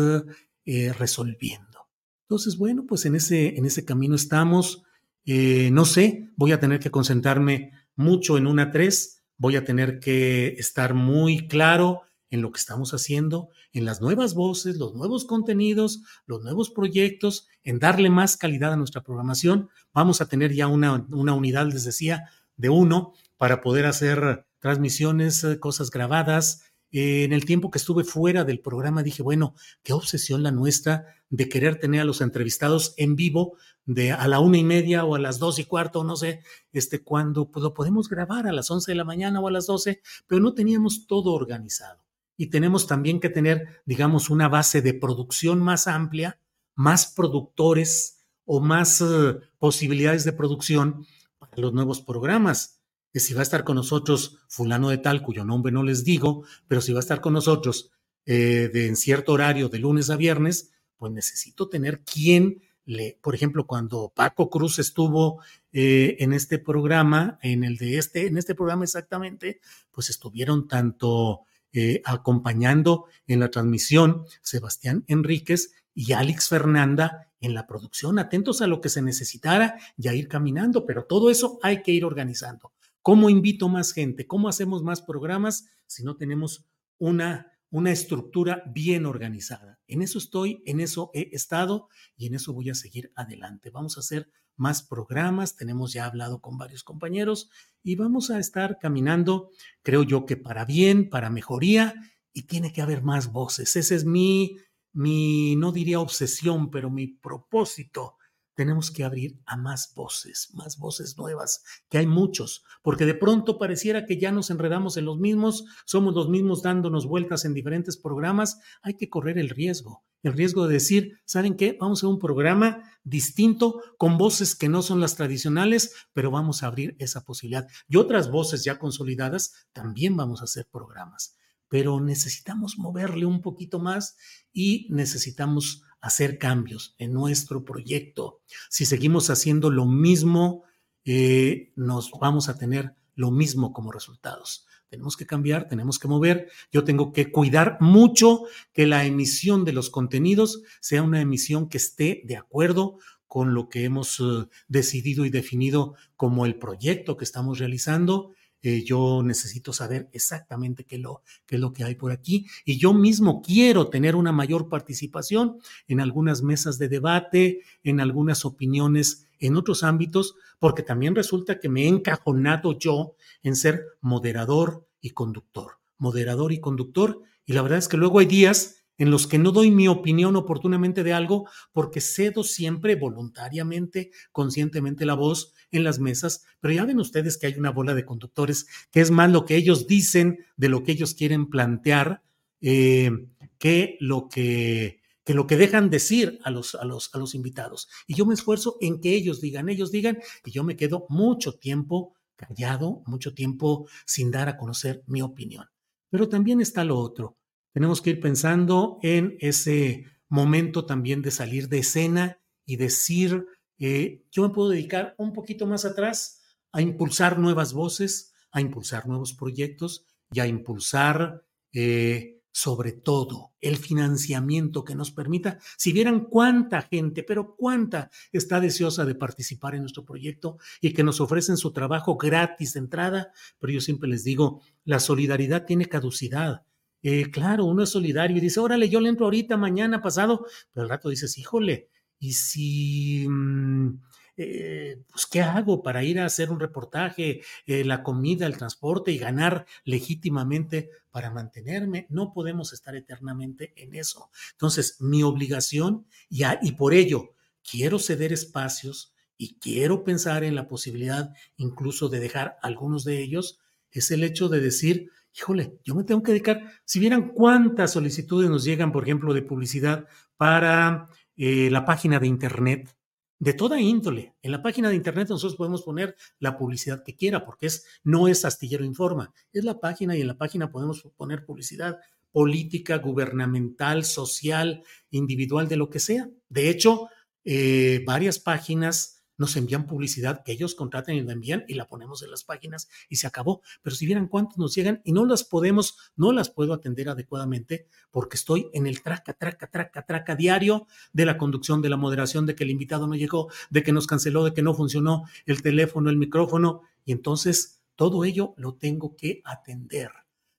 eh, resolviendo. Entonces, bueno, pues en ese, en ese camino estamos. Eh, no sé, voy a tener que concentrarme mucho en una tres, voy a tener que estar muy claro en lo que estamos haciendo, en las nuevas voces, los nuevos contenidos, los nuevos proyectos, en darle más calidad a nuestra programación. Vamos a tener ya una, unidad, les decía, de uno para poder hacer transmisiones, eh, cosas grabadas. Eh, en el tiempo que estuve fuera del programa dije, bueno, qué obsesión la nuestra de querer tener a los entrevistados en vivo de a la una y media o a las dos y cuarto, no sé, este, cuando pues, lo podemos grabar a las once de la mañana o a las doce, pero no teníamos todo organizado y tenemos también que tener, digamos, una base de producción más amplia, más productores o más eh, posibilidades de producción para los nuevos programas. Que si va a estar con nosotros fulano de tal, cuyo nombre no les digo, pero si va a estar con nosotros eh, de, en cierto horario de lunes a viernes, pues necesito tener quien le, por ejemplo, cuando Paco Cruz estuvo eh, en este programa, en el de este, en este programa exactamente, pues estuvieron tanto eh, acompañando en la transmisión Sebastián Enríquez y Alex Fernanda en la producción, atentos a lo que se necesitara y a ir caminando, pero todo eso hay que ir organizando. ¿Cómo invito más gente? ¿Cómo hacemos más programas si no tenemos una, una estructura bien organizada? En eso estoy, en eso he estado y en eso voy a seguir adelante. Vamos a hacer más programas, tenemos ya hablado con varios compañeros y vamos a estar caminando, creo yo que para bien, para mejoría y tiene que haber más voces. Ese es mi, mi, no diría obsesión, pero mi propósito tenemos que abrir a más voces, más voces nuevas, que hay muchos, porque de pronto pareciera que ya nos enredamos en los mismos, somos los mismos dándonos vueltas en diferentes programas, hay que correr el riesgo, el riesgo de decir, ¿saben qué? Vamos a un programa distinto, con voces que no son las tradicionales, pero vamos a abrir esa posibilidad. Y otras voces ya consolidadas, también vamos a hacer programas, pero necesitamos moverle un poquito más y necesitamos hacer cambios en nuestro proyecto. Si seguimos haciendo lo mismo, eh, nos vamos a tener lo mismo como resultados. tenemos que cambiar, tenemos que mover. Yo tengo que cuidar mucho que la emisión de los contenidos sea una emisión que esté de acuerdo con lo que hemos uh, decidido y definido como el proyecto que estamos realizando eh, yo necesito saber exactamente qué, qué es lo que hay por aquí y yo mismo quiero tener una mayor participación en algunas mesas de debate, en algunas opiniones en otros ámbitos, porque también resulta que me he encajonado yo en ser moderador y conductor, moderador y conductor, y la verdad es que luego hay días en los que no doy mi opinión oportunamente de algo porque cedo siempre voluntariamente, conscientemente la voz en las mesas, pero ya ven ustedes que hay una bola de conductores que es más lo que ellos dicen de lo que ellos quieren plantear eh, que lo que que lo que dejan decir a los, a, los, a los invitados. Y yo me esfuerzo en que ellos digan, ellos digan, y yo me quedo mucho tiempo callado, mucho tiempo sin dar a conocer mi opinión. Pero también está lo otro. Tenemos que ir pensando en ese momento también de salir de escena y decir, eh, yo me puedo dedicar un poquito más atrás a impulsar nuevas voces, a impulsar nuevos proyectos y a impulsar eh, sobre todo el financiamiento que nos permita, si vieran cuánta gente, pero cuánta está deseosa de participar en nuestro proyecto y que nos ofrecen su trabajo gratis de entrada, pero yo siempre les digo, la solidaridad tiene caducidad. Eh, claro, uno es solidario y dice, órale, yo le entro ahorita, mañana, pasado, pero al rato dices, híjole, y si, mm, eh, pues, ¿qué hago para ir a hacer un reportaje, eh, la comida, el transporte y ganar legítimamente para mantenerme? No podemos estar eternamente en eso. Entonces, mi obligación, y, y por ello, quiero ceder espacios y quiero pensar en la posibilidad incluso de dejar algunos de ellos, es el hecho de decir, híjole, yo me tengo que dedicar, si vieran cuántas solicitudes nos llegan, por ejemplo, de publicidad para eh, la página de Internet de toda índole. En la página de Internet nosotros podemos poner la publicidad que quiera, porque es, no es Astillero Informa, es la página y en la página podemos poner publicidad política, gubernamental, social, individual, de lo que sea. De hecho, eh, varias páginas nos envían publicidad que ellos contratan y la envían y la ponemos en las páginas y se acabó. Pero si vieran cuántos nos llegan y no las podemos, no las puedo atender adecuadamente porque estoy en el traca, traca, traca, traca diario de la conducción, de la moderación, de que el invitado no llegó, de que nos canceló, de que no funcionó el teléfono, el micrófono. Y entonces todo ello lo tengo que atender.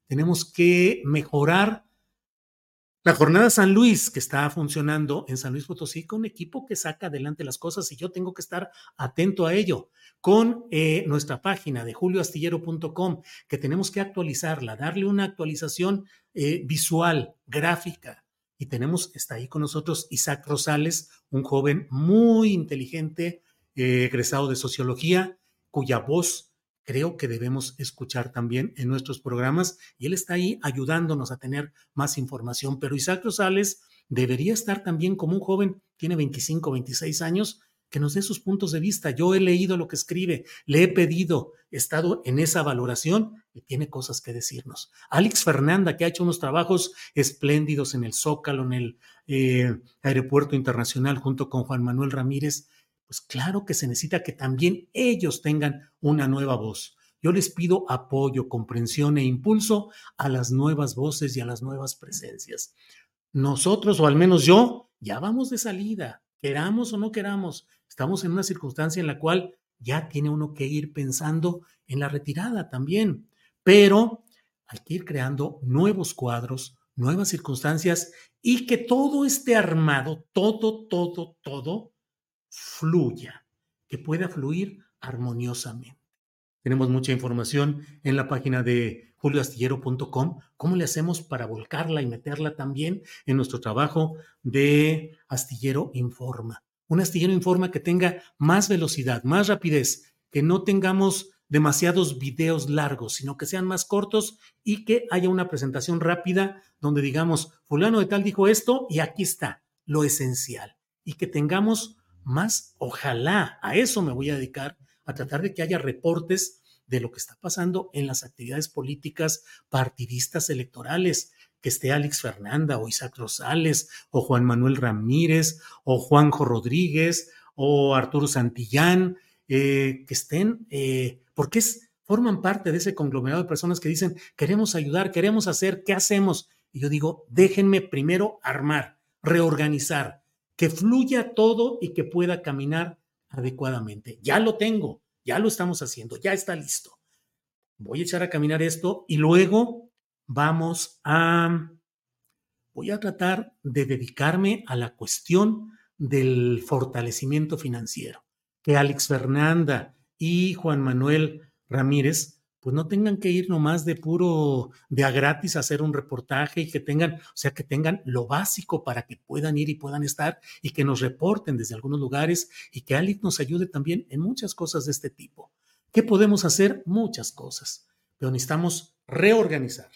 Tenemos que mejorar la jornada San Luis, que está funcionando en San Luis Potosí, con un equipo que saca adelante las cosas y yo tengo que estar atento a ello. Con eh, nuestra página de julioastillero.com, que tenemos que actualizarla, darle una actualización eh, visual, gráfica. Y tenemos, está ahí con nosotros Isaac Rosales, un joven muy inteligente, eh, egresado de sociología, cuya voz creo que debemos escuchar también en nuestros programas y él está ahí ayudándonos a tener más información. Pero Isaac Rosales debería estar también como un joven, tiene 25, 26 años, que nos dé sus puntos de vista. Yo he leído lo que escribe, le he pedido, he estado en esa valoración y tiene cosas que decirnos. Alex Fernanda, que ha hecho unos trabajos espléndidos en el Zócalo, en el eh, Aeropuerto Internacional, junto con Juan Manuel Ramírez, pues claro que se necesita que también ellos tengan una nueva voz. Yo les pido apoyo, comprensión e impulso a las nuevas voces y a las nuevas presencias. Nosotros, o al menos yo, ya vamos de salida, queramos o no queramos. Estamos en una circunstancia en la cual ya tiene uno que ir pensando en la retirada también. Pero hay que ir creando nuevos cuadros, nuevas circunstancias y que todo esté armado, todo, todo, todo, fluya, que pueda fluir armoniosamente. Tenemos mucha información en la página de julioastillero.com. ¿Cómo le hacemos para volcarla y meterla también en nuestro trabajo de Astillero Informa? Un astillero informa que tenga más velocidad, más rapidez, que no tengamos demasiados videos largos, sino que sean más cortos y que haya una presentación rápida donde digamos, fulano de tal dijo esto y aquí está lo esencial. Y que tengamos más, ojalá, a eso me voy a dedicar, a tratar de que haya reportes de lo que está pasando en las actividades políticas partidistas electorales, que esté Alex Fernanda o Isaac Rosales o Juan Manuel Ramírez o Juanjo Rodríguez o Arturo Santillán, eh, que estén, eh, porque forman parte de ese conglomerado de personas que dicen, queremos ayudar, queremos hacer, ¿qué hacemos? Y yo digo, déjenme primero armar, reorganizar, que fluya todo y que pueda caminar adecuadamente. Ya lo tengo, ya lo estamos haciendo, ya está listo. Voy a echar a caminar esto y luego vamos a, voy a tratar de dedicarme a la cuestión del fortalecimiento financiero. Que Alex Fernanda y Juan Manuel Ramírez pues no tengan que ir nomás de puro, de a gratis a hacer un reportaje y que tengan, o sea, que tengan lo básico para que puedan ir y puedan estar y que nos reporten desde algunos lugares y que Alex nos ayude también en muchas cosas de este tipo. ¿Qué podemos hacer? Muchas cosas, pero necesitamos reorganizar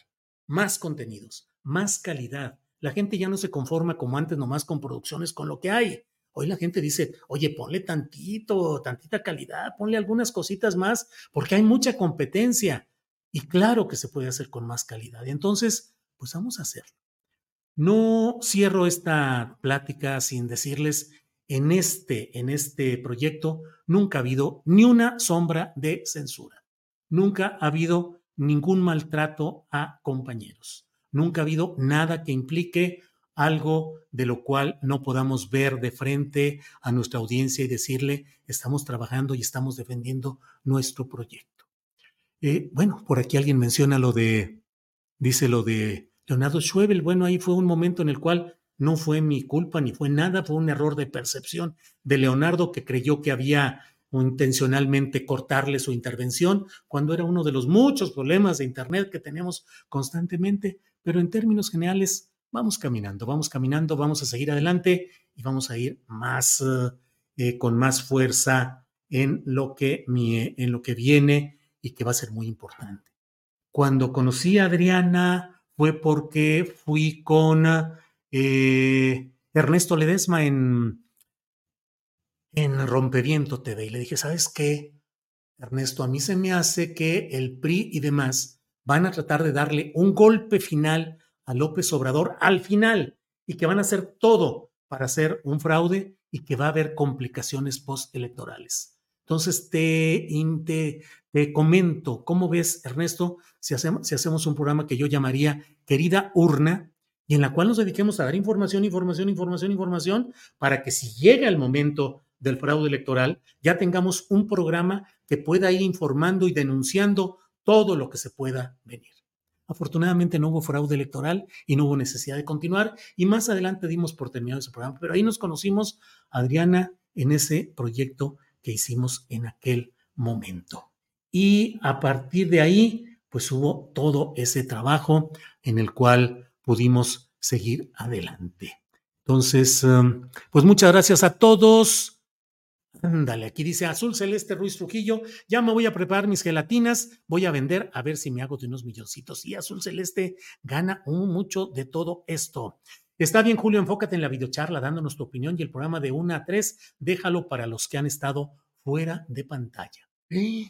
más contenidos, más calidad. La gente ya no se conforma como antes nomás con producciones, con lo que hay. Hoy la gente dice, oye, ponle tantito, tantita calidad, ponle algunas cositas más, porque hay mucha competencia. Y claro que se puede hacer con más calidad. Y entonces, pues vamos a hacerlo. No cierro esta plática sin decirles, en este, en este proyecto nunca ha habido ni una sombra de censura. Nunca ha habido ningún maltrato a compañeros. Nunca ha habido nada que implique algo de lo cual no podamos ver de frente a nuestra audiencia y decirle, estamos trabajando y estamos defendiendo nuestro proyecto. Eh, bueno, por aquí alguien menciona lo de, dice lo de Leonardo Schwebel. Bueno, ahí fue un momento en el cual no fue mi culpa ni fue nada, fue un error de percepción de Leonardo que creyó que había intencionalmente cortarle su intervención cuando era uno de los muchos problemas de Internet que tenemos constantemente, pero en términos generales vamos caminando, vamos caminando, vamos a seguir adelante y vamos a ir más, eh, eh, con más fuerza en lo, que, en lo que viene y que va a ser muy importante. Cuando conocí a Adriana fue porque fui con eh, Ernesto Ledesma en, en Rompeviento TV y le dije, ¿sabes qué? Ernesto, a mí se me hace que el PRI y demás van a tratar de darle un golpe final a López Obrador al final y que van a hacer todo para hacer un fraude y que va a haber complicaciones postelectorales. Entonces, te, te, comento, ¿cómo ves, Ernesto, si hacemos, si hacemos un programa que yo llamaría Querida Urna, y en la cual nos dediquemos a dar información, información, información, información, para que si llega el momento del fraude electoral, ya tengamos un programa que pueda ir informando y denunciando todo lo que se pueda venir. Afortunadamente no hubo fraude electoral y no hubo necesidad de continuar y más adelante dimos por terminado ese programa, pero ahí nos conocimos, Adriana, en ese proyecto que hicimos en aquel momento. Y a partir de ahí, pues hubo todo ese trabajo en el cual pudimos seguir adelante. Entonces, um, pues muchas gracias a todos. Ándale, aquí dice Azul Celeste Ruiz Trujillo, ya me voy a preparar mis gelatinas, voy a vender a ver si me hago de unos milloncitos. Y Azul Celeste gana mucho de todo esto. Está bien, Julio, enfócate en la videocharla dándonos tu opinión y el programa de 1 a 3, déjalo para los que han estado fuera de pantalla.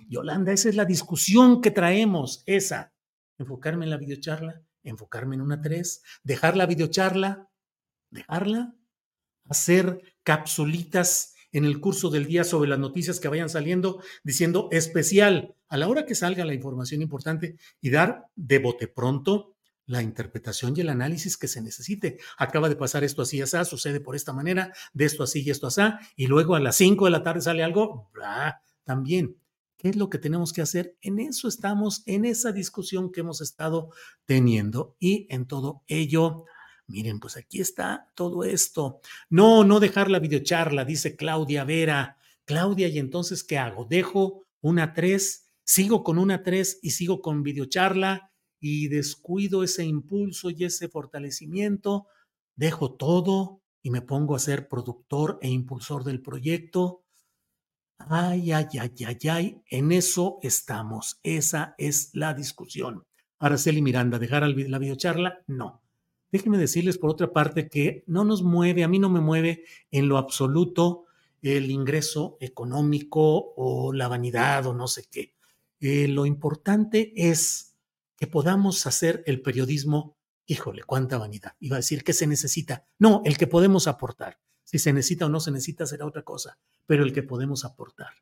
Yolanda, esa es la discusión que traemos, esa. Enfocarme en la videocharla, enfocarme en una 3, dejar la videocharla, dejarla, hacer capsulitas en el curso del día sobre las noticias que vayan saliendo, diciendo especial a la hora que salga la información importante y dar de bote pronto la interpretación y el análisis que se necesite. Acaba de pasar esto así, así, sucede por esta manera, de esto así y esto así, y luego a las 5 de la tarde sale algo, también. ¿Qué es lo que tenemos que hacer? En eso estamos, en esa discusión que hemos estado teniendo y en todo ello Miren, pues aquí está todo esto. No, no dejar la videocharla, dice Claudia Vera. Claudia, ¿y entonces qué hago? ¿Dejo una 3? ¿Sigo con una 3 y sigo con videocharla y descuido ese impulso y ese fortalecimiento? ¿Dejo todo y me pongo a ser productor e impulsor del proyecto? Ay, ay, ay, ay, ay, en eso estamos. Esa es la discusión. Araceli Miranda, ¿dejar la videocharla? No. Déjenme decirles por otra parte que no nos mueve, a mí no me mueve en lo absoluto el ingreso económico o la vanidad o no sé qué. Eh, lo importante es que podamos hacer el periodismo, híjole, cuánta vanidad. Iba a decir que se necesita. No, el que podemos aportar. Si se necesita o no se necesita será otra cosa, pero el que podemos aportar.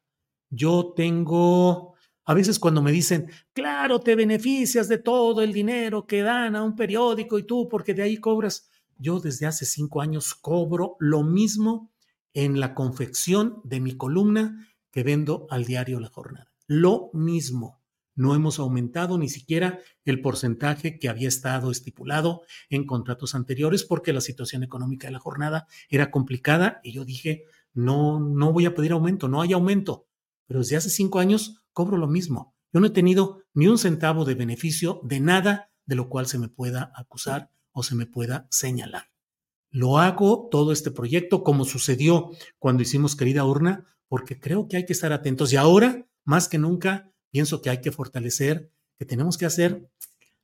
Yo tengo A veces cuando me dicen, claro, te beneficias de todo el dinero que dan a un periódico y tú, porque de ahí cobras. Yo desde hace cinco años cobro lo mismo en la confección de mi columna que vendo al diario La Jornada. Lo mismo. No hemos aumentado ni siquiera el porcentaje que había estado estipulado en contratos anteriores porque la situación económica de la jornada era complicada y yo dije, no, no voy a pedir aumento, no hay aumento. Pero desde hace cinco años cobro lo mismo. Yo no he tenido ni un centavo de beneficio de nada de lo cual se me pueda acusar o se me pueda señalar. Lo hago todo este proyecto como sucedió cuando hicimos Querida Urna, porque creo que hay que estar atentos y ahora, más que nunca, pienso que hay que fortalecer, que tenemos que hacer,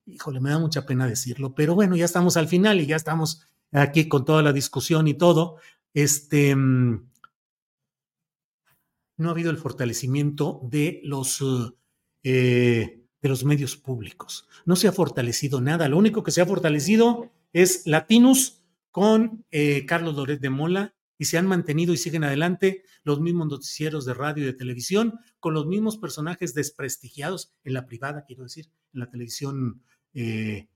híjole, me da mucha pena decirlo, pero bueno, ya estamos al final y ya estamos aquí con toda la discusión y todo. Este, mm, no ha habido el fortalecimiento de los, eh, de los medios públicos. No se ha fortalecido nada. Lo único que se ha fortalecido es Latinus con eh, Carlos Loret de Mola y se han mantenido y siguen adelante los mismos noticieros de radio y de televisión con los mismos personajes desprestigiados en la privada, quiero decir, en la televisión eh,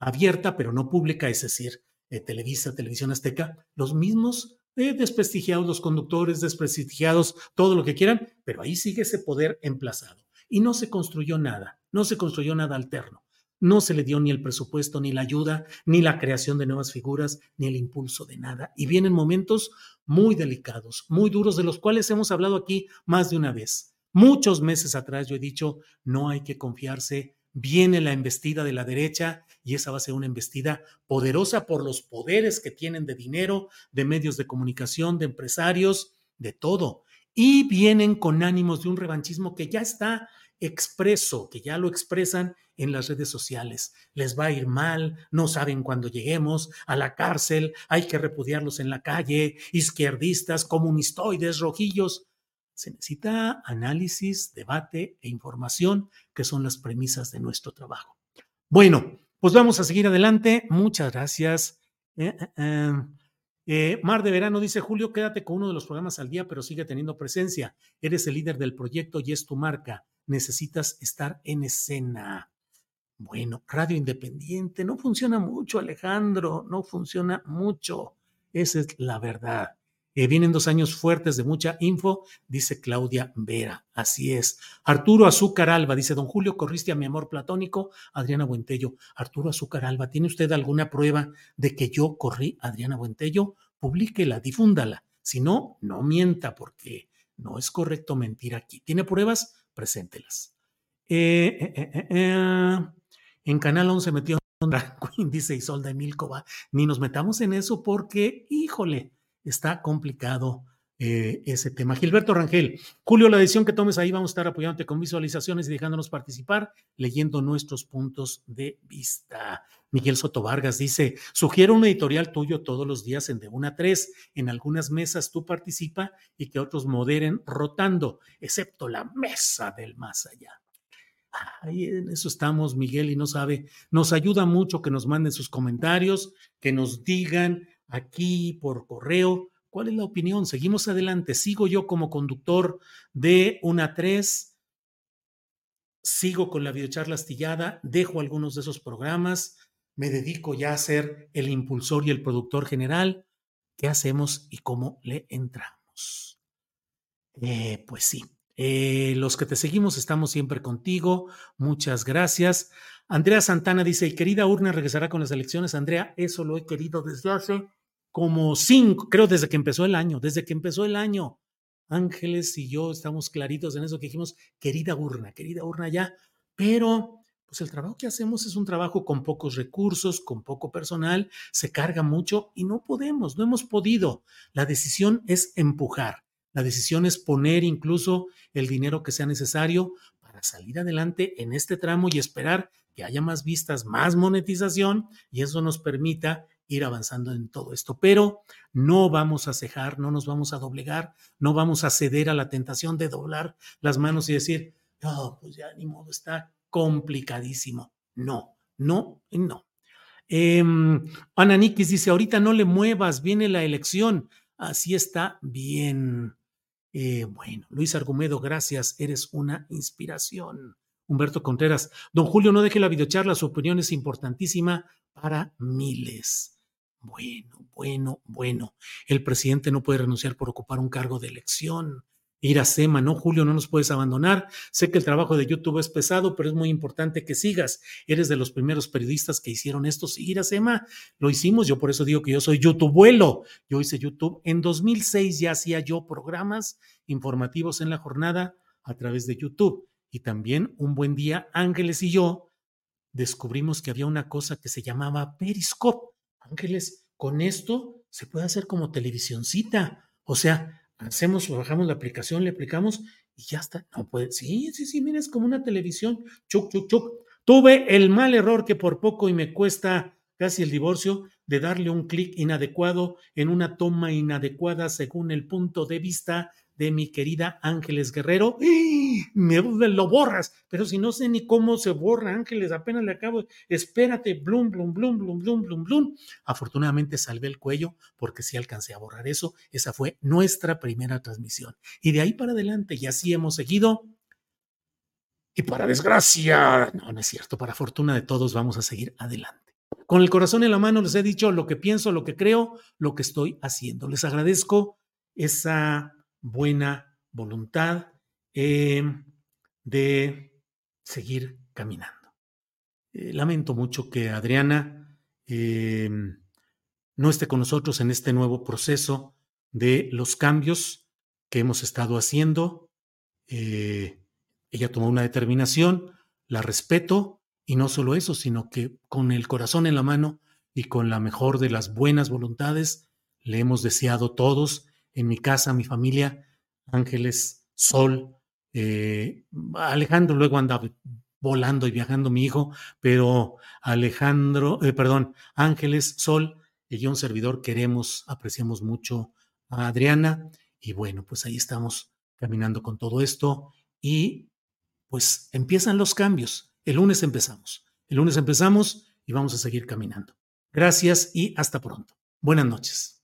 abierta, pero no pública, es decir, Televisa, Televisión Azteca, los mismos desprestigiados los conductores, desprestigiados todo lo que quieran, pero ahí sigue ese poder emplazado. Y no se construyó nada, no se construyó nada alterno. No se le dio ni el presupuesto, ni la ayuda, ni la creación de nuevas figuras, ni el impulso de nada. Y vienen momentos muy delicados, muy duros, de los cuales hemos hablado aquí más de una vez. Muchos meses atrás yo he dicho, no hay que confiarse viene la embestida de la derecha y esa va a ser una embestida poderosa por los poderes que tienen de dinero, de medios de comunicación, de empresarios, de todo. Y vienen con ánimos de un revanchismo que ya está expreso, que ya lo expresan en las redes sociales. Les va a ir mal, no saben cuándo lleguemos a la cárcel, hay que repudiarlos en la calle, izquierdistas, comunistoides, rojillos. Se necesita análisis, debate e información, que son las premisas de nuestro trabajo. Bueno, pues vamos a seguir adelante. Muchas gracias. Eh, eh, eh, Mar de Verano dice, Julio, quédate con uno de los programas al día, pero sigue teniendo presencia. Eres el líder del proyecto y es tu marca. Necesitas estar en escena. Bueno, Radio Independiente no funciona mucho, Alejandro, no funciona mucho. Esa es la verdad. Eh, vienen dos años fuertes de mucha info, dice Claudia Vera. Así es. Arturo Azúcar Alba, dice don Julio, corriste a mi amor platónico, Adriana Buentello. Arturo Azúcar Alba, ¿tiene usted alguna prueba de que yo corrí a Adriana Buentello? Publíquela, difúndala. Si no, no mienta, porque no es correcto mentir aquí. ¿Tiene pruebas? Preséntelas. Eh, eh, en Canal 11 metió dice Isolda Emilcova. Ni nos metamos en eso porque, híjole, está complicado eh, ese tema. Gilberto Rangel, Julio, la decisión que tomes ahí vamos a estar apoyándote con visualizaciones y dejándonos participar, leyendo nuestros puntos de vista. Miguel Soto Vargas dice, sugiero un editorial tuyo todos los días en de una a tres. En algunas mesas tú participa y que otros moderen rotando, excepto la mesa del más allá. Ahí en eso estamos, Miguel, y no sabe, nos ayuda mucho que nos manden sus comentarios, que nos digan aquí por correo. ¿Cuál es la opinión? Seguimos adelante. Sigo yo como conductor de una 3. Sigo con la videocharla astillada. Dejo algunos de esos programas. Me dedico ya a ser el impulsor y el productor general. ¿Qué hacemos y cómo le entramos? Eh, pues sí. Eh, los que te seguimos estamos siempre contigo. Muchas gracias. Andrea Santana dice, querida urna regresará con las elecciones. Andrea, eso lo he querido desde hace como cinco, creo desde que empezó el año, desde que empezó el año. Ángeles y yo estamos claritos en eso que dijimos, querida urna, querida urna ya, pero pues el trabajo que hacemos es un trabajo con pocos recursos, con poco personal, se carga mucho y no podemos, no hemos podido. La decisión es empujar, la decisión es poner incluso el dinero que sea necesario para salir adelante en este tramo y esperar que haya más vistas, más monetización y eso nos permita ir avanzando en todo esto. Pero no vamos a cejar, no nos vamos a doblegar, no vamos a ceder a la tentación de doblar las manos y decir, no, pues ya ni modo, está complicadísimo. No, no, no. Eh, Ana Nikis dice, ahorita no le muevas, viene la elección. Así está bien. Eh, bueno, Luis Argumedo, gracias, eres una inspiración. Humberto Contreras, don Julio, no deje la videocharla, su opinión es importantísima para miles. Bueno, bueno, bueno. El presidente no puede renunciar por ocupar un cargo de elección. Iracema, no, Julio, no nos puedes abandonar. Sé que el trabajo de YouTube es pesado, pero es muy importante que sigas. Eres de los primeros periodistas que hicieron esto. Sí, Iracema, lo hicimos. Yo por eso digo que yo soy YouTubeuelo. Yo hice YouTube. En 2006 ya hacía yo programas informativos en la jornada a través de YouTube. Y también un buen día, Ángeles y yo descubrimos que había una cosa que se llamaba Periscope. Ángeles, con esto se puede hacer como televisioncita. O sea, hacemos, bajamos la aplicación, le aplicamos y ya está. No puede. Sí, sí, sí, mira, es como una televisión. Chuc, chuc, chuc. Tuve el mal error que por poco y me cuesta casi el divorcio de darle un clic inadecuado en una toma inadecuada según el punto de vista de mi querida Ángeles Guerrero. Me lo borras, pero si no sé ni cómo se borra Ángeles, apenas le acabo. Espérate, blum, blum, blum, blum, blum, blum, blum. Afortunadamente salvé el cuello porque sí alcancé a borrar eso. Esa fue nuestra primera transmisión. Y de ahí para adelante, y así hemos seguido. Y para desgracia, no, no es cierto, para fortuna de todos vamos a seguir adelante. Con el corazón en la mano les he dicho lo que pienso, lo que creo, lo que estoy haciendo. Les agradezco esa buena voluntad eh, de seguir caminando. Eh, lamento mucho que Adriana eh, no esté con nosotros en este nuevo proceso de los cambios que hemos estado haciendo. ella tomó una determinación, la respeto, y no solo eso, sino que con el corazón en la mano y con la mejor de las buenas voluntades, le hemos deseado todos en mi casa, mi familia, Ángeles, Sol, eh, Alejandro luego anda volando y viajando mi hijo, pero Alejandro, eh, perdón, Ángeles, Sol y yo un servidor queremos, apreciamos mucho a Adriana y bueno, pues ahí estamos caminando con todo esto y pues empiezan los cambios. El lunes empezamos. El lunes empezamos y vamos a seguir caminando. Gracias y hasta pronto. Buenas noches.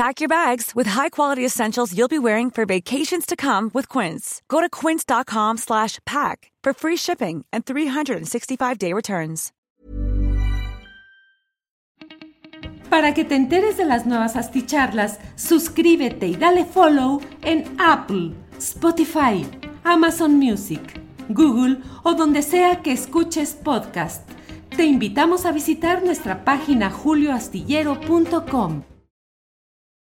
Pack your bags with high-quality essentials you'll be wearing for vacations to come with Quince. Go to quince.com slash pack for free shipping and 365-day returns. Para que te enteres de las nuevas asticharlas, suscríbete y dale follow en Apple, Spotify, Amazon Music, Google o donde sea que escuches podcast. Te invitamos a visitar nuestra página julioastillero.com.